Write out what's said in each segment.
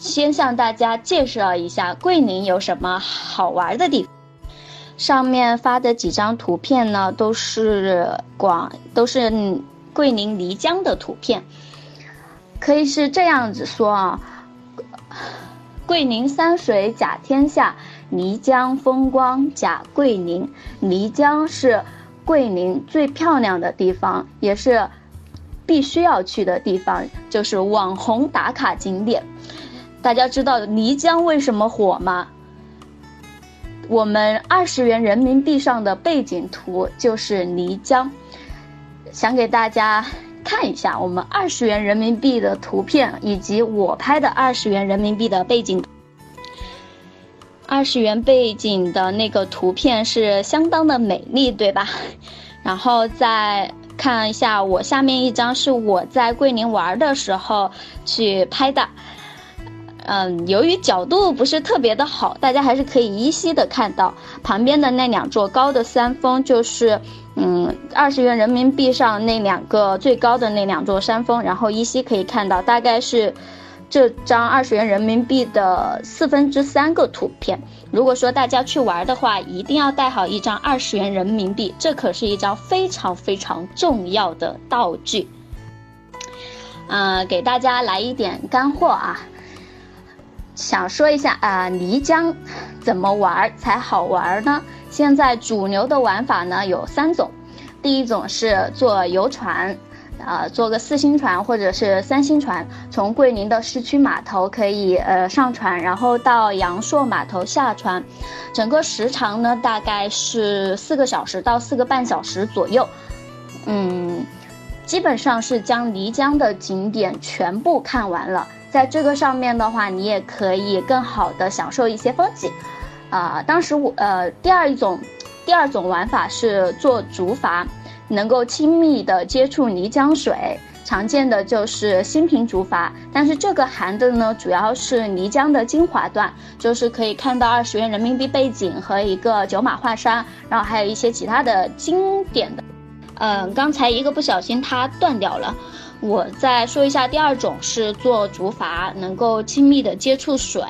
先向大家介绍一下桂林有什么好玩的地方。上面发的几张图片呢，都是广，都是桂林漓江的图片。可以是这样子说啊，桂林山水甲天下，漓江风光甲桂林。漓江是桂林最漂亮的地方，也是必须要去的地方，就是网红打卡景点。大家知道漓江为什么火吗？我们二十元人民币上的背景图就是漓江，想给大家看一下我们二十元人民币的图片，以及我拍的二十元人民币的背景。二十元背景的那个图片是相当的美丽，对吧？然后再看一下我下面一张是我在桂林玩的时候去拍的。嗯，由于角度不是特别的好，大家还是可以依稀的看到旁边的那两座高的山峰，就是嗯二十元人民币上那两个最高的那两座山峰，然后依稀可以看到，大概是这张二十元人民币的四分之三个图片。如果说大家去玩的话，一定要带好一张二十元人民币，这可是一张非常非常重要的道具。嗯，给大家来一点干货啊。想说一下啊，漓江怎么玩才好玩呢？现在主流的玩法呢有三种，第一种是坐游船，呃，坐个四星船或者是三星船，从桂林的市区码头可以呃上船，然后到阳朔码头下船，整个时长呢大概是四个小时到四个半小时左右，嗯，基本上是将漓江的景点全部看完了。在这个上面的话，你也可以更好的享受一些风景，啊，当时我呃第二一种，第二种玩法是坐竹筏，能够亲密的接触漓江水，常见的就是新平竹筏，但是这个含的呢主要是漓江的精华段，就是可以看到二十元人民币背景和一个九马画山，然后还有一些其他的经典的，嗯，刚才一个不小心它断掉了。我再说一下，第二种是坐竹筏，能够亲密的接触水，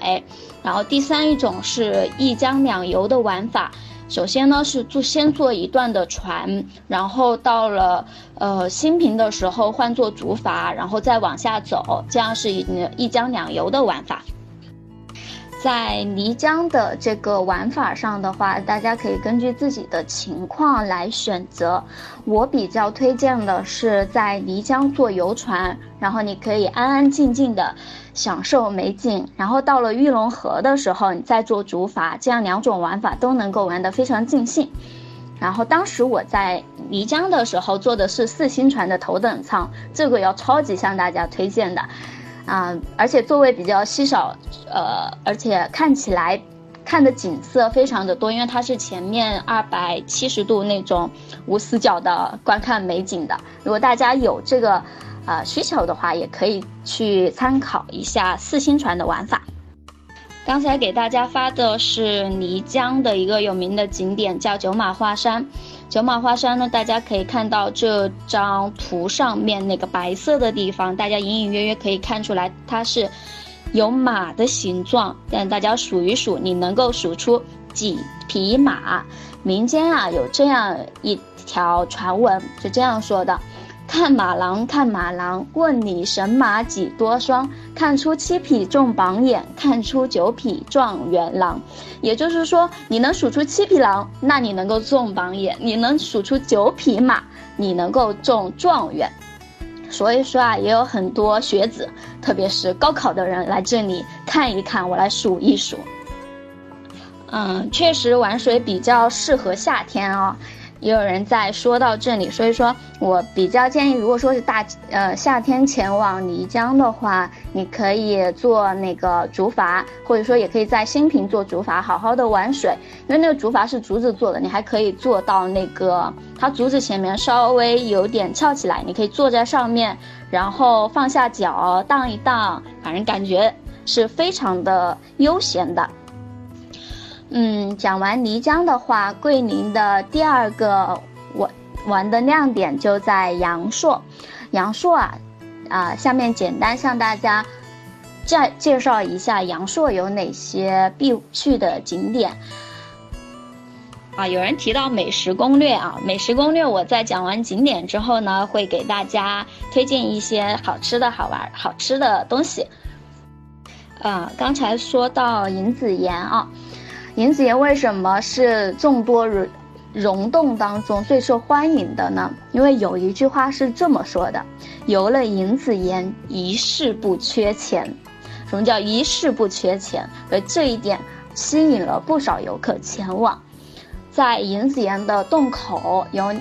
然后第三一种是一江两游的玩法。首先呢是做先做一段的船，然后到了呃新平的时候换做竹筏，然后再往下走，这样是一一江两游的玩法。在漓江的这个玩法上的话，大家可以根据自己的情况来选择。我比较推荐的是在漓江坐游船，然后你可以安安静静的享受美景。然后到了玉龙河的时候，你再坐竹筏，这样两种玩法都能够玩得非常尽兴。然后当时我在漓江的时候坐的是四星船的头等舱，这个要超级向大家推荐的。啊，而且座位比较稀少，呃，而且看起来看的景色非常的多，因为它是前面二百七十度那种无死角的观看美景的。如果大家有这个呃需求的话，也可以去参考一下四星船的玩法。刚才给大家发的是漓江的一个有名的景点，叫九马画山。九马画山呢，大家可以看到这张图上面那个白色的地方，大家隐隐约约可以看出来，它是有马的形状。但大家数一数，你能够数出几匹马？民间啊有这样一条传闻，是这样说的。看马郎，看马郎，问你神马几多双？看出七匹中榜眼，看出九匹状元郎。也就是说，你能数出七匹狼，那你能够中榜眼；你能数出九匹马，你能够中状元。所以说啊，也有很多学子，特别是高考的人来这里看一看，我来数一数。嗯，确实玩水比较适合夏天哦。也有人在说到这里，所以说我比较建议，如果说是大呃夏天前往漓江的话，你可以坐那个竹筏，或者说也可以在新平坐竹筏，好好的玩水。因为那个竹筏是竹子做的，你还可以坐到那个它竹子前面稍微有点翘起来，你可以坐在上面，然后放下脚荡一荡，反正感觉是非常的悠闲的。嗯，讲完漓江的话，桂林的第二个玩玩的亮点就在阳朔。阳朔啊，啊，下面简单向大家介介绍一下阳朔有哪些必去的景点。啊，有人提到美食攻略啊，美食攻略我在讲完景点之后呢，会给大家推荐一些好吃的好玩、好吃的东西。啊，刚才说到银子岩啊，银子岩为什么是众多溶溶洞当中最受欢迎的呢？因为有一句话是这么说的：“游了银子岩，一世不缺钱。”什么叫一世不缺钱？而这一点吸引了不少游客前往。在银子岩的洞口有，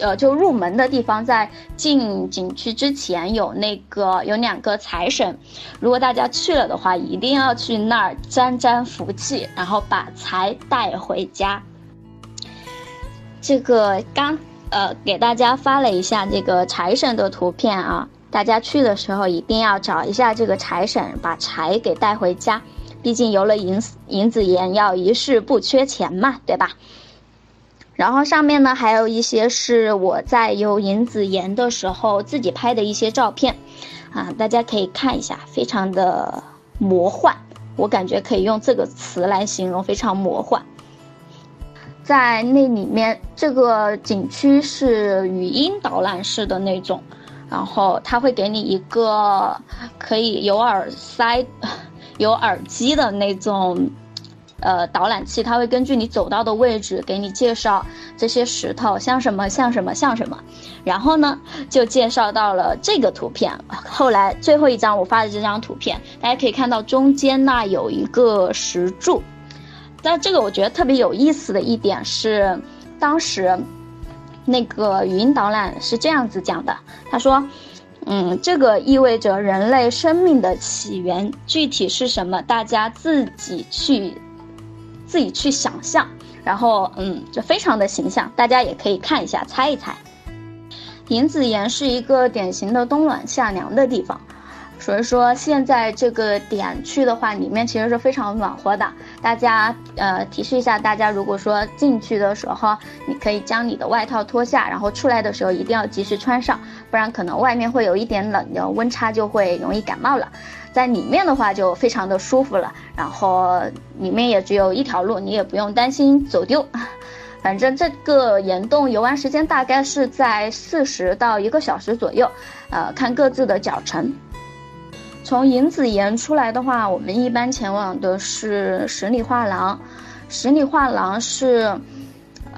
呃，就入门的地方，在进景区之前有那个有两个财神，如果大家去了的话，一定要去那儿沾沾福气，然后把财带回家。这个刚呃给大家发了一下这个财神的图片啊，大家去的时候一定要找一下这个财神，把财给带回家。毕竟游了银银子岩，要一世不缺钱嘛，对吧？然后上面呢还有一些是我在游银子岩的时候自己拍的一些照片，啊，大家可以看一下，非常的魔幻，我感觉可以用这个词来形容，非常魔幻。在那里面，这个景区是语音导览式的那种，然后它会给你一个可以有耳塞。有耳机的那种，呃，导览器，它会根据你走到的位置给你介绍这些石头像什么像什么像什么，然后呢，就介绍到了这个图片。后来最后一张我发的这张图片，大家可以看到中间那有一个石柱。但这个我觉得特别有意思的一点是，当时那个语音导览是这样子讲的，他说。嗯，这个意味着人类生命的起源具体是什么？大家自己去，自己去想象。然后，嗯，就非常的形象，大家也可以看一下，猜一猜。银子岩是一个典型的冬暖夏凉的地方。所以说，现在这个点去的话，里面其实是非常暖和的。大家，呃，提示一下大家，如果说进去的时候，你可以将你的外套脱下，然后出来的时候一定要及时穿上，不然可能外面会有一点冷，的温差就会容易感冒了。在里面的话就非常的舒服了，然后里面也只有一条路，你也不用担心走丢。反正这个岩洞游玩时间大概是在四十到一个小时左右，呃，看各自的脚程。从银子岩出来的话，我们一般前往的是十里画廊。十里画廊是，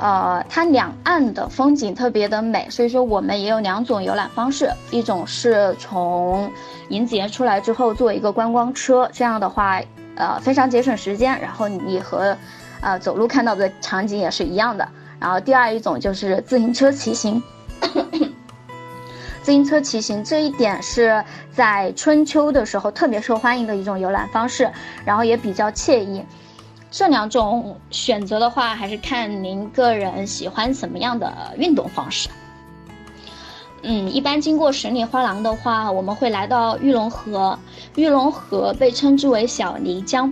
呃，它两岸的风景特别的美，所以说我们也有两种游览方式，一种是从银子岩出来之后坐一个观光车，这样的话，呃，非常节省时间，然后你和，呃，走路看到的场景也是一样的。然后第二一种就是自行车骑行。自行车骑行这一点是在春秋的时候特别受欢迎的一种游览方式，然后也比较惬意。这两种选择的话，还是看您个人喜欢什么样的运动方式。嗯，一般经过十里花廊的话，我们会来到玉龙河。玉龙河被称之为小漓江，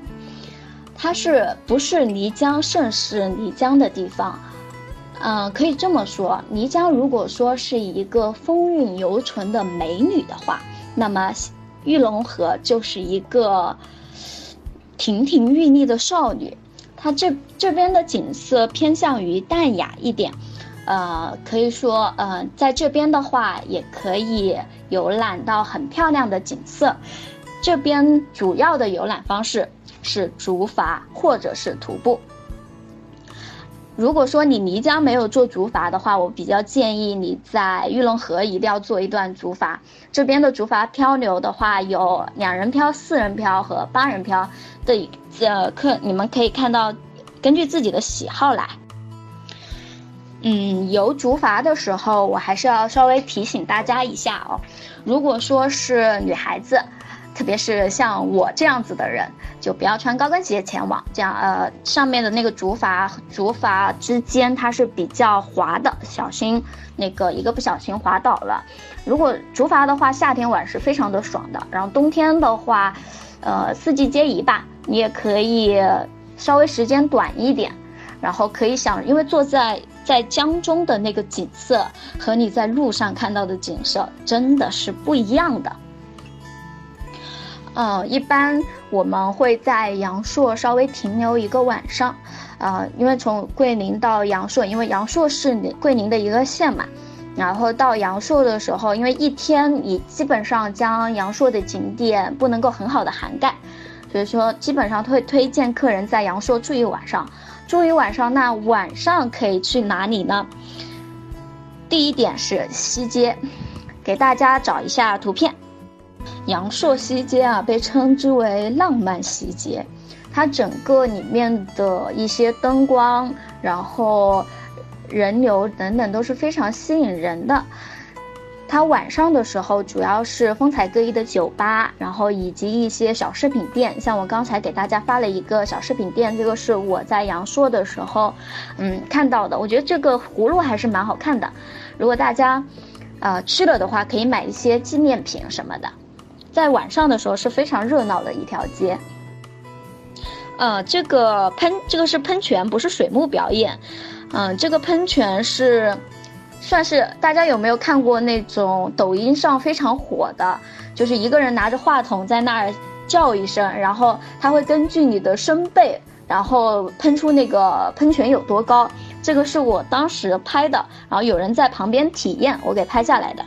它是不是漓江盛世漓江的地方？嗯，可以这么说，漓江如果说是一个风韵犹存的美女的话，那么玉龙河就是一个亭亭玉立的少女。它这这边的景色偏向于淡雅一点，呃，可以说，呃，在这边的话也可以游览到很漂亮的景色。这边主要的游览方式是竹筏或者是徒步。如果说你漓江没有坐竹筏的话，我比较建议你在玉龙河一定要坐一段竹筏。这边的竹筏漂流的话，有两人漂、四人漂和八人漂的，呃，客你们可以看到，根据自己的喜好来。嗯，游竹筏的时候，我还是要稍微提醒大家一下哦，如果说是女孩子。特别是像我这样子的人，就不要穿高跟鞋前往。这样，呃，上面的那个竹筏，竹筏之间它是比较滑的，小心那个一个不小心滑倒了。如果竹筏的话，夏天玩是非常的爽的。然后冬天的话，呃，四季皆宜吧。你也可以稍微时间短一点，然后可以想，因为坐在在江中的那个景色和你在路上看到的景色真的是不一样的。呃，一般我们会在阳朔稍微停留一个晚上，呃，因为从桂林到阳朔，因为阳朔是桂林的一个县嘛，然后到阳朔的时候，因为一天你基本上将阳朔的景点不能够很好的涵盖，所以说基本上会推荐客人在阳朔住一晚上，住一晚上，那晚上可以去哪里呢？第一点是西街，给大家找一下图片。阳朔西街啊，被称之为浪漫西街，它整个里面的一些灯光，然后人流等等都是非常吸引人的。它晚上的时候主要是风采各异的酒吧，然后以及一些小饰品店。像我刚才给大家发了一个小饰品店，这个是我在阳朔的时候，嗯看到的。我觉得这个葫芦还是蛮好看的，如果大家，呃去了的话，可以买一些纪念品什么的。在晚上的时候是非常热闹的一条街。呃，这个喷这个是喷泉，不是水幕表演。嗯，这个喷泉是，算是大家有没有看过那种抖音上非常火的，就是一个人拿着话筒在那儿叫一声，然后他会根据你的声贝，然后喷出那个喷泉有多高。这个是我当时拍的，然后有人在旁边体验，我给拍下来的。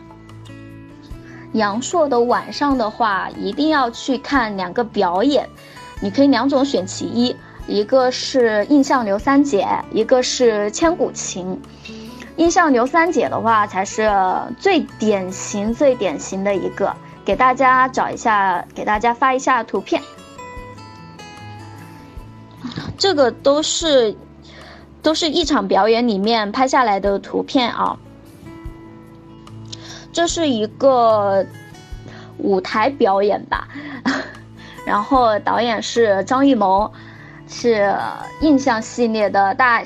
阳朔的晚上的话，一定要去看两个表演，你可以两种选其一，一个是印象刘三姐，一个是千古情。印象刘三姐的话，才是最典型、最典型的一个，给大家找一下，给大家发一下图片。这个都是，都是一场表演里面拍下来的图片啊。这是一个舞台表演吧，然后导演是张艺谋，是印象系列的大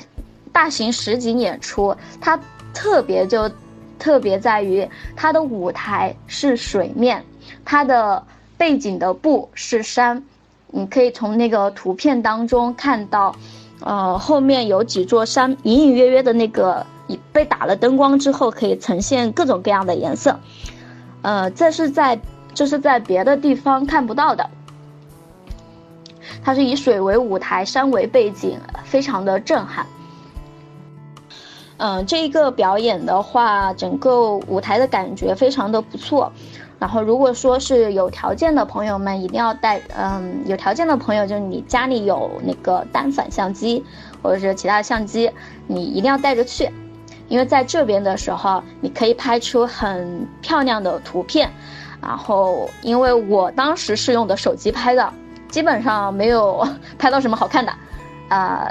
大型实景演出。它特别就特别在于它的舞台是水面，它的背景的布是山，你可以从那个图片当中看到，呃，后面有几座山，隐隐约约的那个。被打了灯光之后，可以呈现各种各样的颜色，呃，这是在这是在别的地方看不到的。它是以水为舞台，山为背景，非常的震撼。嗯，这一个表演的话，整个舞台的感觉非常的不错。然后，如果说是有条件的朋友们，一定要带，嗯，有条件的朋友，就是你家里有那个单反相机或者是其他相机，你一定要带着去。因为在这边的时候，你可以拍出很漂亮的图片，然后因为我当时是用的手机拍的，基本上没有 拍到什么好看的，呃，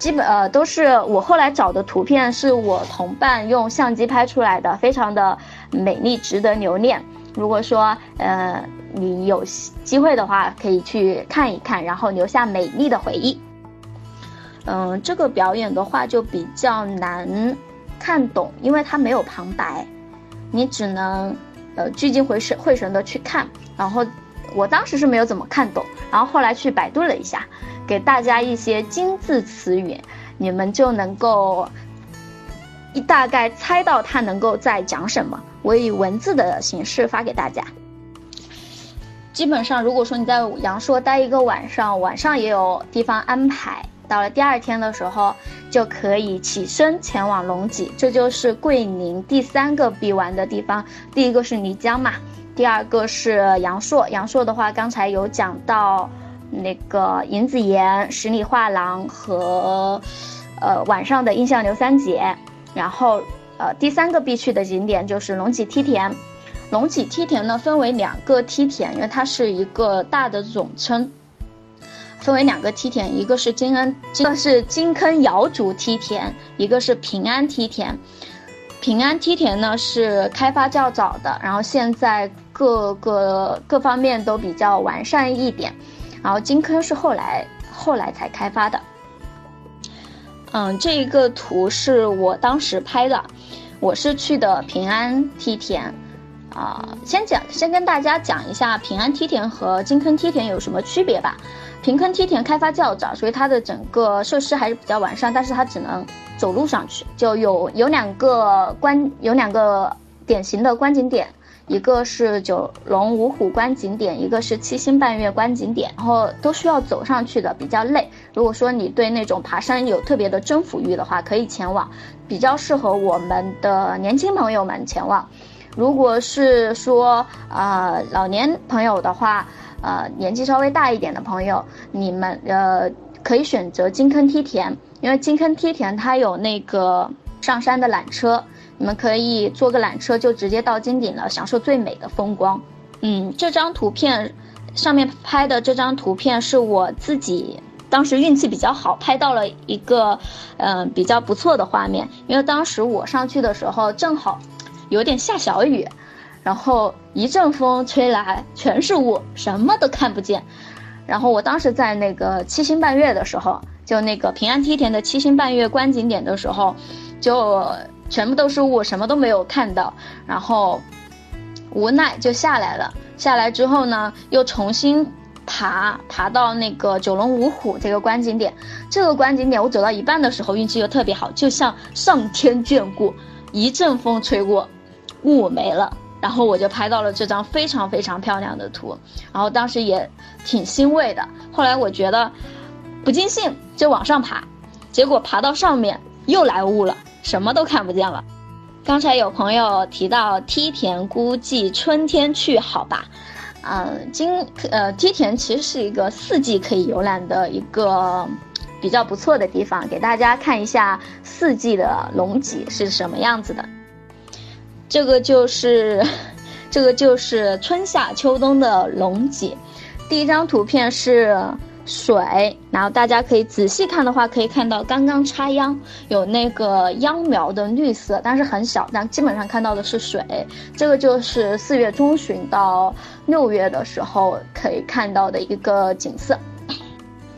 基本呃都是我后来找的图片是我同伴用相机拍出来的，非常的美丽，值得留念。如果说呃你有机会的话，可以去看一看，然后留下美丽的回忆。嗯，这个表演的话就比较难。看懂，因为它没有旁白，你只能，呃，聚精会神、会神的去看。然后，我当时是没有怎么看懂，然后后来去百度了一下，给大家一些金字词语，你们就能够一大概猜到他能够在讲什么。我以文字的形式发给大家。基本上，如果说你在阳朔待一个晚上，晚上也有地方安排。到了第二天的时候，就可以起身前往龙脊，这就是桂林第三个必玩的地方。第一个是漓江嘛，第二个是阳朔。阳朔的话，刚才有讲到那个银子岩、十里画廊和，呃晚上的印象刘三姐。然后，呃第三个必去的景点就是龙脊梯田。龙脊梯田呢分为两个梯田，因为它是一个大的总称。分为两个梯田，一个是金恩，一个是金坑瑶族梯田，一个是平安梯田。平安梯田呢是开发较早的，然后现在各个各方面都比较完善一点。然后金坑是后来后来才开发的。嗯，这一个图是我当时拍的，我是去的平安梯田。啊，先讲先跟大家讲一下平安梯田和金坑梯田有什么区别吧。平坑梯田开发较早，所以它的整个设施还是比较完善，但是它只能走路上去，就有有两个观有两个典型的观景点，一个是九龙五虎观景点，一个是七星半月观景点，然后都需要走上去的，比较累。如果说你对那种爬山有特别的征服欲的话，可以前往，比较适合我们的年轻朋友们前往。如果是说呃老年朋友的话，呃年纪稍微大一点的朋友，你们呃可以选择金坑梯田，因为金坑梯田它有那个上山的缆车。你们可以坐个缆车就直接到金顶了，享受最美的风光。嗯，这张图片上面拍的这张图片是我自己当时运气比较好，拍到了一个嗯比较不错的画面。因为当时我上去的时候正好有点下小雨，然后一阵风吹来，全是雾，什么都看不见。然后我当时在那个七星半月的时候，就那个平安梯田的七星半月观景点的时候，就。全部都是雾，什么都没有看到，然后无奈就下来了。下来之后呢，又重新爬，爬到那个九龙五虎这个观景点。这个观景点我走到一半的时候，运气又特别好，就像上天眷顾，一阵风吹过，雾没了，然后我就拍到了这张非常非常漂亮的图。然后当时也挺欣慰的。后来我觉得不尽兴，就往上爬，结果爬到上面又来雾了。什么都看不见了。刚才有朋友提到梯田，估计春天去好吧？嗯，今呃梯田其实是一个四季可以游览的一个比较不错的地方，给大家看一下四季的龙脊是什么样子的。这个就是 这个就是春夏秋冬的龙脊。第一张图片是。水，然后大家可以仔细看的话，可以看到刚刚插秧，有那个秧苗的绿色，但是很小，但基本上看到的是水。这个就是四月中旬到六月的时候可以看到的一个景色。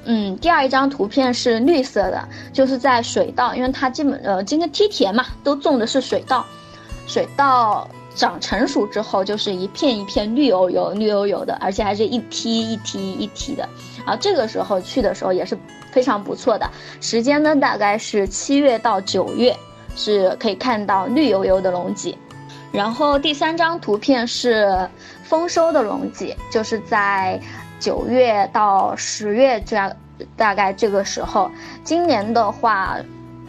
嗯，第二一张图片是绿色的，就是在水稻，因为它基本呃今天梯田嘛，都种的是水稻，水稻。长成熟之后，就是一片一片绿油油、绿油油的，而且还是一梯一梯一梯的。啊，这个时候去的时候也是非常不错的。时间呢，大概是七月到九月，是可以看到绿油油的龙脊。然后第三张图片是丰收的龙脊，就是在九月到十月这样，大概这个时候。今年的话。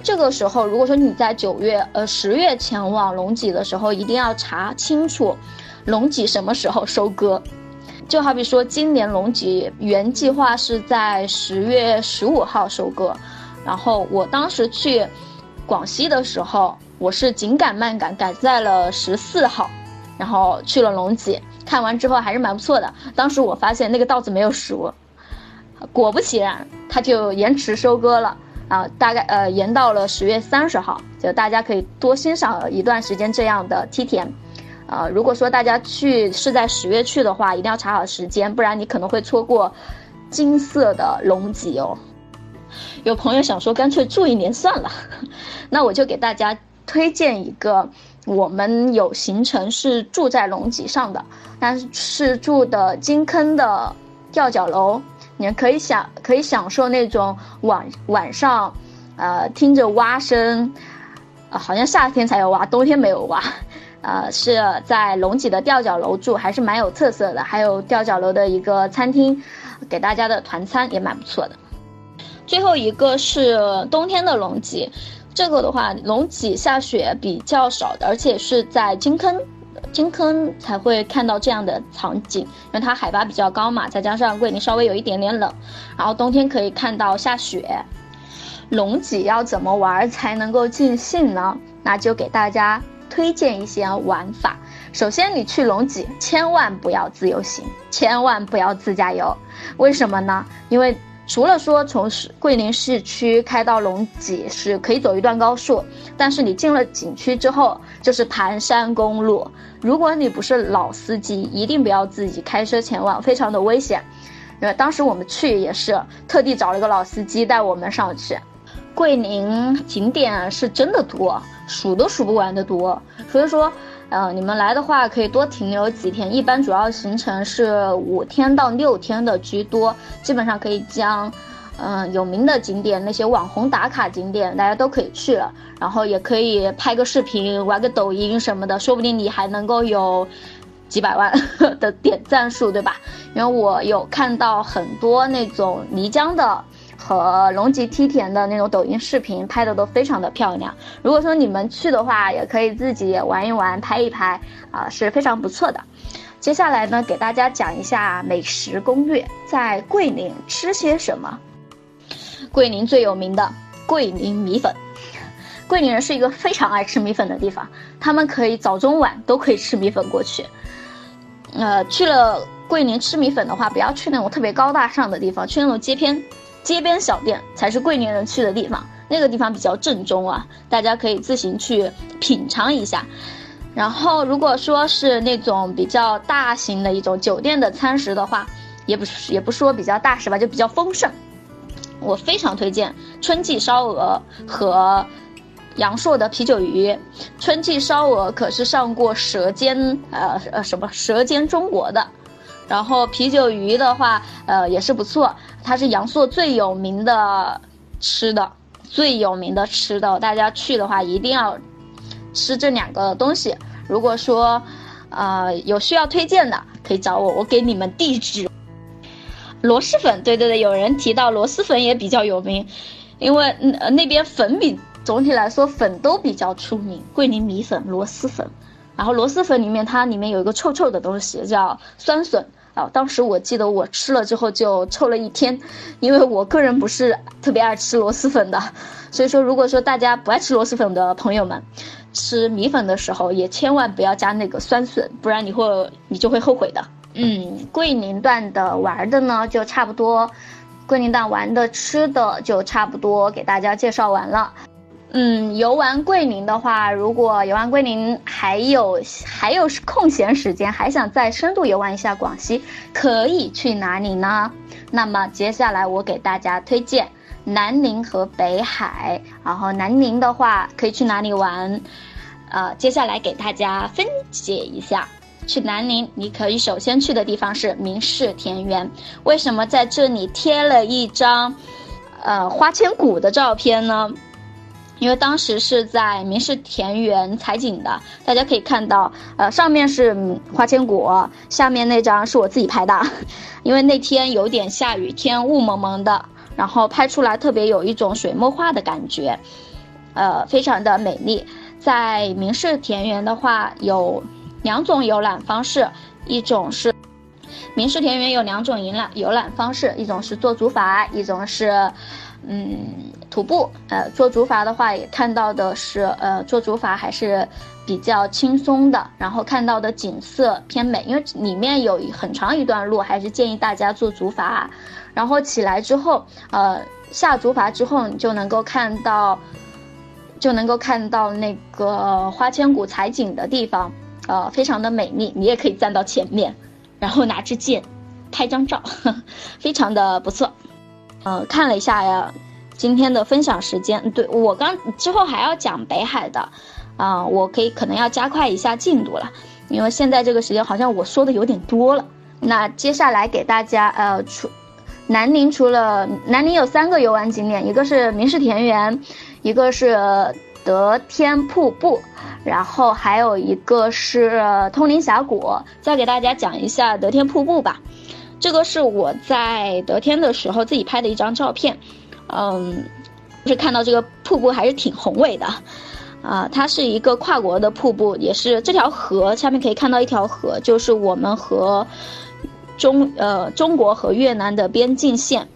这个时候，如果说你在九月、呃十月前往龙脊的时候，一定要查清楚，龙脊什么时候收割。就好比说，今年龙脊原计划是在十月十五号收割，然后我当时去广西的时候，我是紧赶慢赶，赶在了十四号，然后去了龙脊，看完之后还是蛮不错的。当时我发现那个稻子没有熟，果不其然，它就延迟收割了。啊，大概呃延到了十月三十号，就大家可以多欣赏一段时间这样的梯田，呃，如果说大家去是在十月去的话，一定要查好时间，不然你可能会错过金色的龙脊哦。有朋友想说干脆住一年算了，那我就给大家推荐一个，我们有行程是住在龙脊上的，但是是住的金坑的吊脚楼。你们可以享可以享受那种晚晚上，呃，听着蛙声，啊，好像夏天才有蛙，冬天没有蛙，呃，是在龙脊的吊脚楼住，还是蛮有特色的。还有吊脚楼的一个餐厅，给大家的团餐也蛮不错的。最后一个是冬天的龙脊，这个的话，龙脊下雪比较少的，而且是在金坑。金坑才会看到这样的场景，因为它海拔比较高嘛，再加上桂林稍微有一点点冷，然后冬天可以看到下雪。龙脊要怎么玩才能够尽兴呢？那就给大家推荐一些玩法。首先，你去龙脊千万不要自由行，千万不要自驾游。为什么呢？因为除了说从市桂林市区开到龙脊是可以走一段高速，但是你进了景区之后就是盘山公路。如果你不是老司机，一定不要自己开车前往，非常的危险。因为当时我们去也是特地找了个老司机带我们上去。桂林景点是真的多，数都数不完的多。所以说，呃，你们来的话可以多停留几天。一般主要行程是五天到六天的居多，基本上可以将。嗯，有名的景点，那些网红打卡景点，大家都可以去了，然后也可以拍个视频，玩个抖音什么的，说不定你还能够有几百万 的点赞数，对吧？因为我有看到很多那种漓江的和龙脊梯田的那种抖音视频，拍的都非常的漂亮。如果说你们去的话，也可以自己玩一玩，拍一拍啊，是非常不错的。接下来呢，给大家讲一下美食攻略，在桂林吃些什么。桂林最有名的桂林米粉，桂林人是一个非常爱吃米粉的地方，他们可以早中晚都可以吃米粉过去。呃，去了桂林吃米粉的话，不要去那种特别高大上的地方，去那种街边、街边小店才是桂林人去的地方。那个地方比较正宗啊，大家可以自行去品尝一下。然后，如果说是那种比较大型的一种酒店的餐食的话，也不是也不说比较大是吧，就比较丰盛。我非常推荐春季烧鹅和。阳朔的啤酒鱼，春季烧鹅可是上过《舌尖》呃呃什么《舌尖中国》的，然后啤酒鱼的话，呃也是不错，它是阳朔最有名的吃的，最有名的吃的，大家去的话一定要吃这两个东西。如果说，呃有需要推荐的，可以找我，我给你们地址。螺蛳粉，对对对，有人提到螺蛳粉也比较有名，因为那那边粉比。总体来说，粉都比较出名，桂林米粉、螺蛳粉，然后螺蛳粉里面它里面有一个臭臭的东西叫酸笋当时我记得我吃了之后就臭了一天，因为我个人不是特别爱吃螺蛳粉的，所以说如果说大家不爱吃螺蛳粉的朋友们，吃米粉的时候也千万不要加那个酸笋，不然你会你就会后悔的。嗯，桂林段的玩的呢就差不多，桂林段玩的吃的就差不多给大家介绍完了。嗯，游玩桂林的话，如果游玩桂林还有还有空闲时间，还想再深度游玩一下广西，可以去哪里呢？那么接下来我给大家推荐南宁和北海。然后南宁的话可以去哪里玩？呃，接下来给大家分解一下。去南宁，你可以首先去的地方是明仕田园。为什么在这里贴了一张呃花千骨的照片呢？因为当时是在明氏田园采景的，大家可以看到，呃，上面是花千骨，下面那张是我自己拍的，因为那天有点下雨天，雾蒙蒙的，然后拍出来特别有一种水墨画的感觉，呃，非常的美丽。在明氏田园的话，有两种游览方式，一种是明氏田园有两种游览游览方式，一种是坐竹筏，一种是。嗯，徒步，呃，做竹筏的话，也看到的是，呃，做竹筏还是比较轻松的，然后看到的景色偏美，因为里面有很长一段路，还是建议大家做竹筏，然后起来之后，呃，下竹筏之后，你就能够看到，就能够看到那个花千骨采景的地方，呃，非常的美丽，你也可以站到前面，然后拿支剑，拍张照，非常的不错。嗯，看了一下呀，今天的分享时间，对我刚之后还要讲北海的，啊，我可以可能要加快一下进度了，因为现在这个时间好像我说的有点多了。那接下来给大家，呃，除南宁除了南宁有三个游玩景点，一个是明仕田园，一个是德天瀑布，然后还有一个是通灵峡谷。再给大家讲一下德天瀑布吧。这个是我在德天的时候自己拍的一张照片，嗯，是看到这个瀑布还是挺宏伟的，啊，它是一个跨国的瀑布，也是这条河下面可以看到一条河，就是我们和中呃中国和越南的边境线，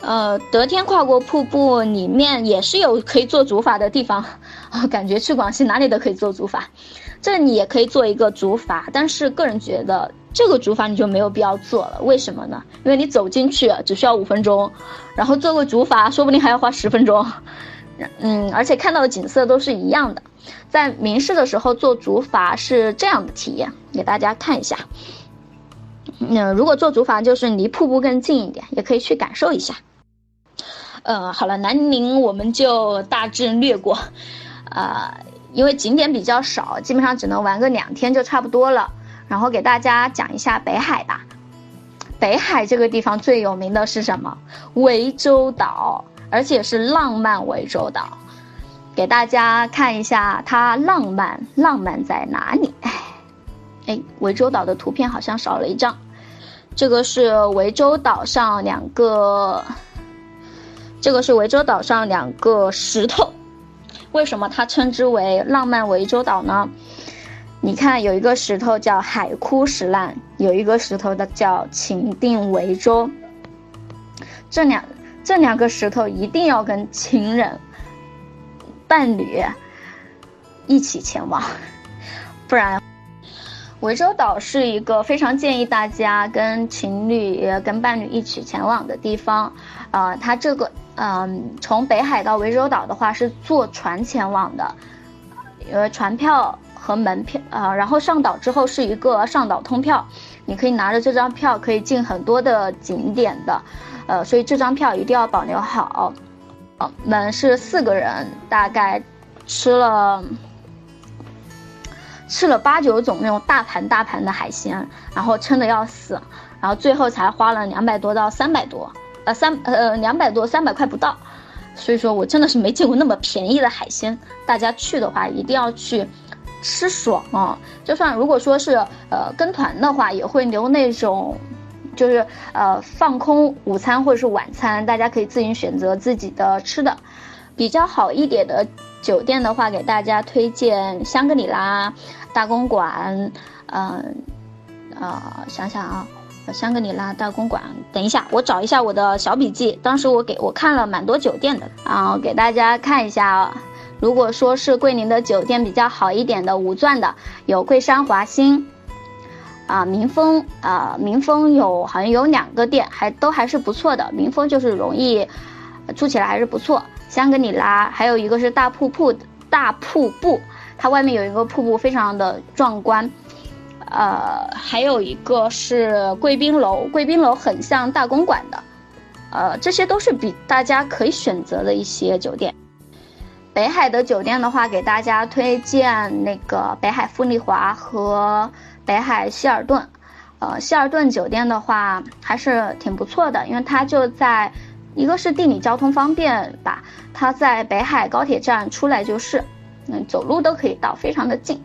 呃，德天跨国瀑布里面也是有可以做竹筏的地方，啊，感觉去广西哪里都可以做竹筏，这里也可以做一个竹筏，但是个人觉得。这个竹筏你就没有必要做了，为什么呢？因为你走进去只需要五分钟，然后坐个竹筏说不定还要花十分钟，嗯，而且看到的景色都是一样的。在明市的时候坐竹筏是这样的体验，给大家看一下。嗯，如果坐竹筏就是离瀑布更近一点，也可以去感受一下。嗯，好了，南宁我们就大致略过，啊，因为景点比较少，基本上只能玩个两天就差不多了。然后给大家讲一下北海吧。北海这个地方最有名的是什么？涠洲岛，而且是浪漫涠洲岛。给大家看一下它浪漫，浪漫在哪里？哎，涠洲岛的图片好像少了一张。这个是涠洲岛上两个，这个是涠洲岛上两个石头。为什么它称之为浪漫涠洲岛呢？你看，有一个石头叫海枯石烂，有一个石头的叫情定涠州。这两这两个石头一定要跟情人、伴侣一起前往，不然。涠洲岛是一个非常建议大家跟情侣、跟伴侣一起前往的地方。呃，它这个，嗯，从北海到涠洲岛的话是坐船前往的，因为船票和门票，呃，然后上岛之后是一个上岛通票，你可以拿着这张票可以进很多的景点的，呃，所以这张票一定要保留好。我们是四个人，大概吃了。吃了八九种那种大盘大盘的海鲜，然后撑得要死，然后最后才花了两百多到三百多，呃三呃两百多三百块不到，所以说我真的是没见过那么便宜的海鲜。大家去的话一定要去吃爽啊！就算如果说是呃跟团的话，也会留那种就是呃放空午餐或者是晚餐，大家可以自行选择自己的吃的，比较好一点的酒店的话，给大家推荐香格里拉。大公馆，嗯，呃，想想啊，香格里拉大公馆。等一下，我找一下我的小笔记。当时我给我看了蛮多酒店的，然后给大家看一下啊。如果说是桂林的酒店比较好一点的五钻的，有桂山华兴，啊，民丰，啊，民丰有好像有两个店，还都还是不错的。民丰就是容易住起来还是不错。香格里拉还有一个是大瀑布，大瀑布。它外面有一个瀑布，非常的壮观，呃，还有一个是贵宾楼，贵宾楼很像大公馆的，呃，这些都是比大家可以选择的一些酒店。北海的酒店的话，给大家推荐那个北海富丽华和北海希尔顿，呃，希尔顿酒店的话还是挺不错的，因为它就在，一个是地理交通方便吧，它在北海高铁站出来就是。嗯，走路都可以到，非常的近。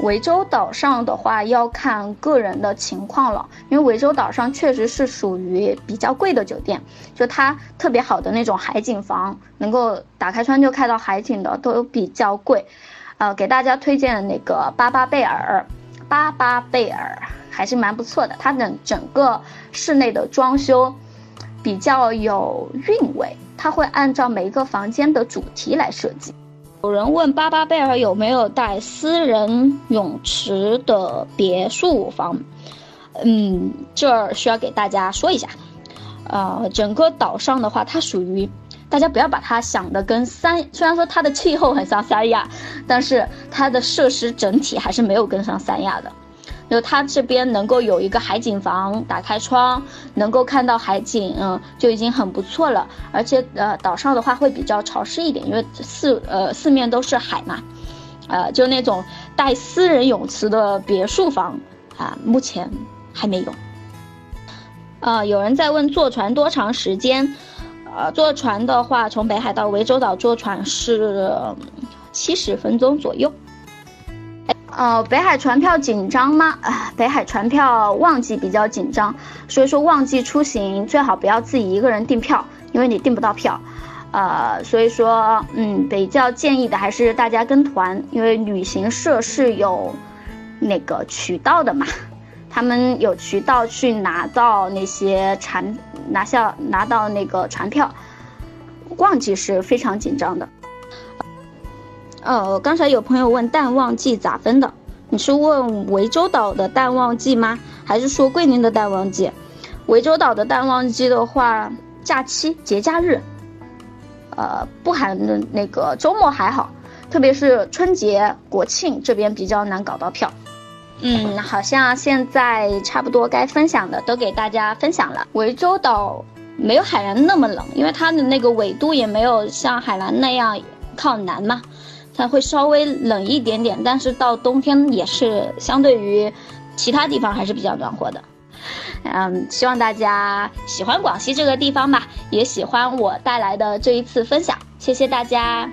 涠洲岛上的话要看个人的情况了，因为涠洲岛上确实是属于比较贵的酒店，就它特别好的那种海景房，能够打开窗就看到海景的都比较贵。呃，给大家推荐那个巴巴贝尔，巴巴贝尔还是蛮不错的，它的整个室内的装修比较有韵味，它会按照每一个房间的主题来设计。有人问巴巴贝尔有没有带私人泳池的别墅房？嗯，这儿需要给大家说一下，呃，整个岛上的话，它属于大家不要把它想的跟三，虽然说它的气候很像三亚，但是它的设施整体还是没有跟上三亚的。就它这边能够有一个海景房，打开窗能够看到海景，嗯，就已经很不错了。而且呃，岛上的话会比较潮湿一点，因为四呃四面都是海嘛，呃，就那种带私人泳池的别墅房啊，目前还没有。呃，有人在问坐船多长时间？呃，坐船的话，从北海到涠洲岛坐船是七十分钟左右。呃，北海船票紧张吗？啊，北海船票旺季比较紧张，所以说旺季出行最好不要自己一个人订票，因为你订不到票。呃，所以说，嗯，比较建议的还是大家跟团，因为旅行社是有那个渠道的嘛，他们有渠道去拿到那些船，拿下拿到那个船票，旺季是非常紧张的。呃，刚才有朋友问淡旺季咋分的？你是问涠洲岛的淡旺季吗？还是说桂林的淡旺季？涠洲岛的淡旺季的话，假期节假日，呃，不含的那个周末还好，特别是春节、国庆这边比较难搞到票。嗯，好像现在差不多该分享的都给大家分享了。涠洲岛没有海南那么冷，因为它的那个纬度也没有像海南那样靠南嘛。它会稍微冷一点点，但是到冬天也是相对于其他地方还是比较暖和的。嗯，希望大家喜欢广西这个地方吧，也喜欢我带来的这一次分享，谢谢大家。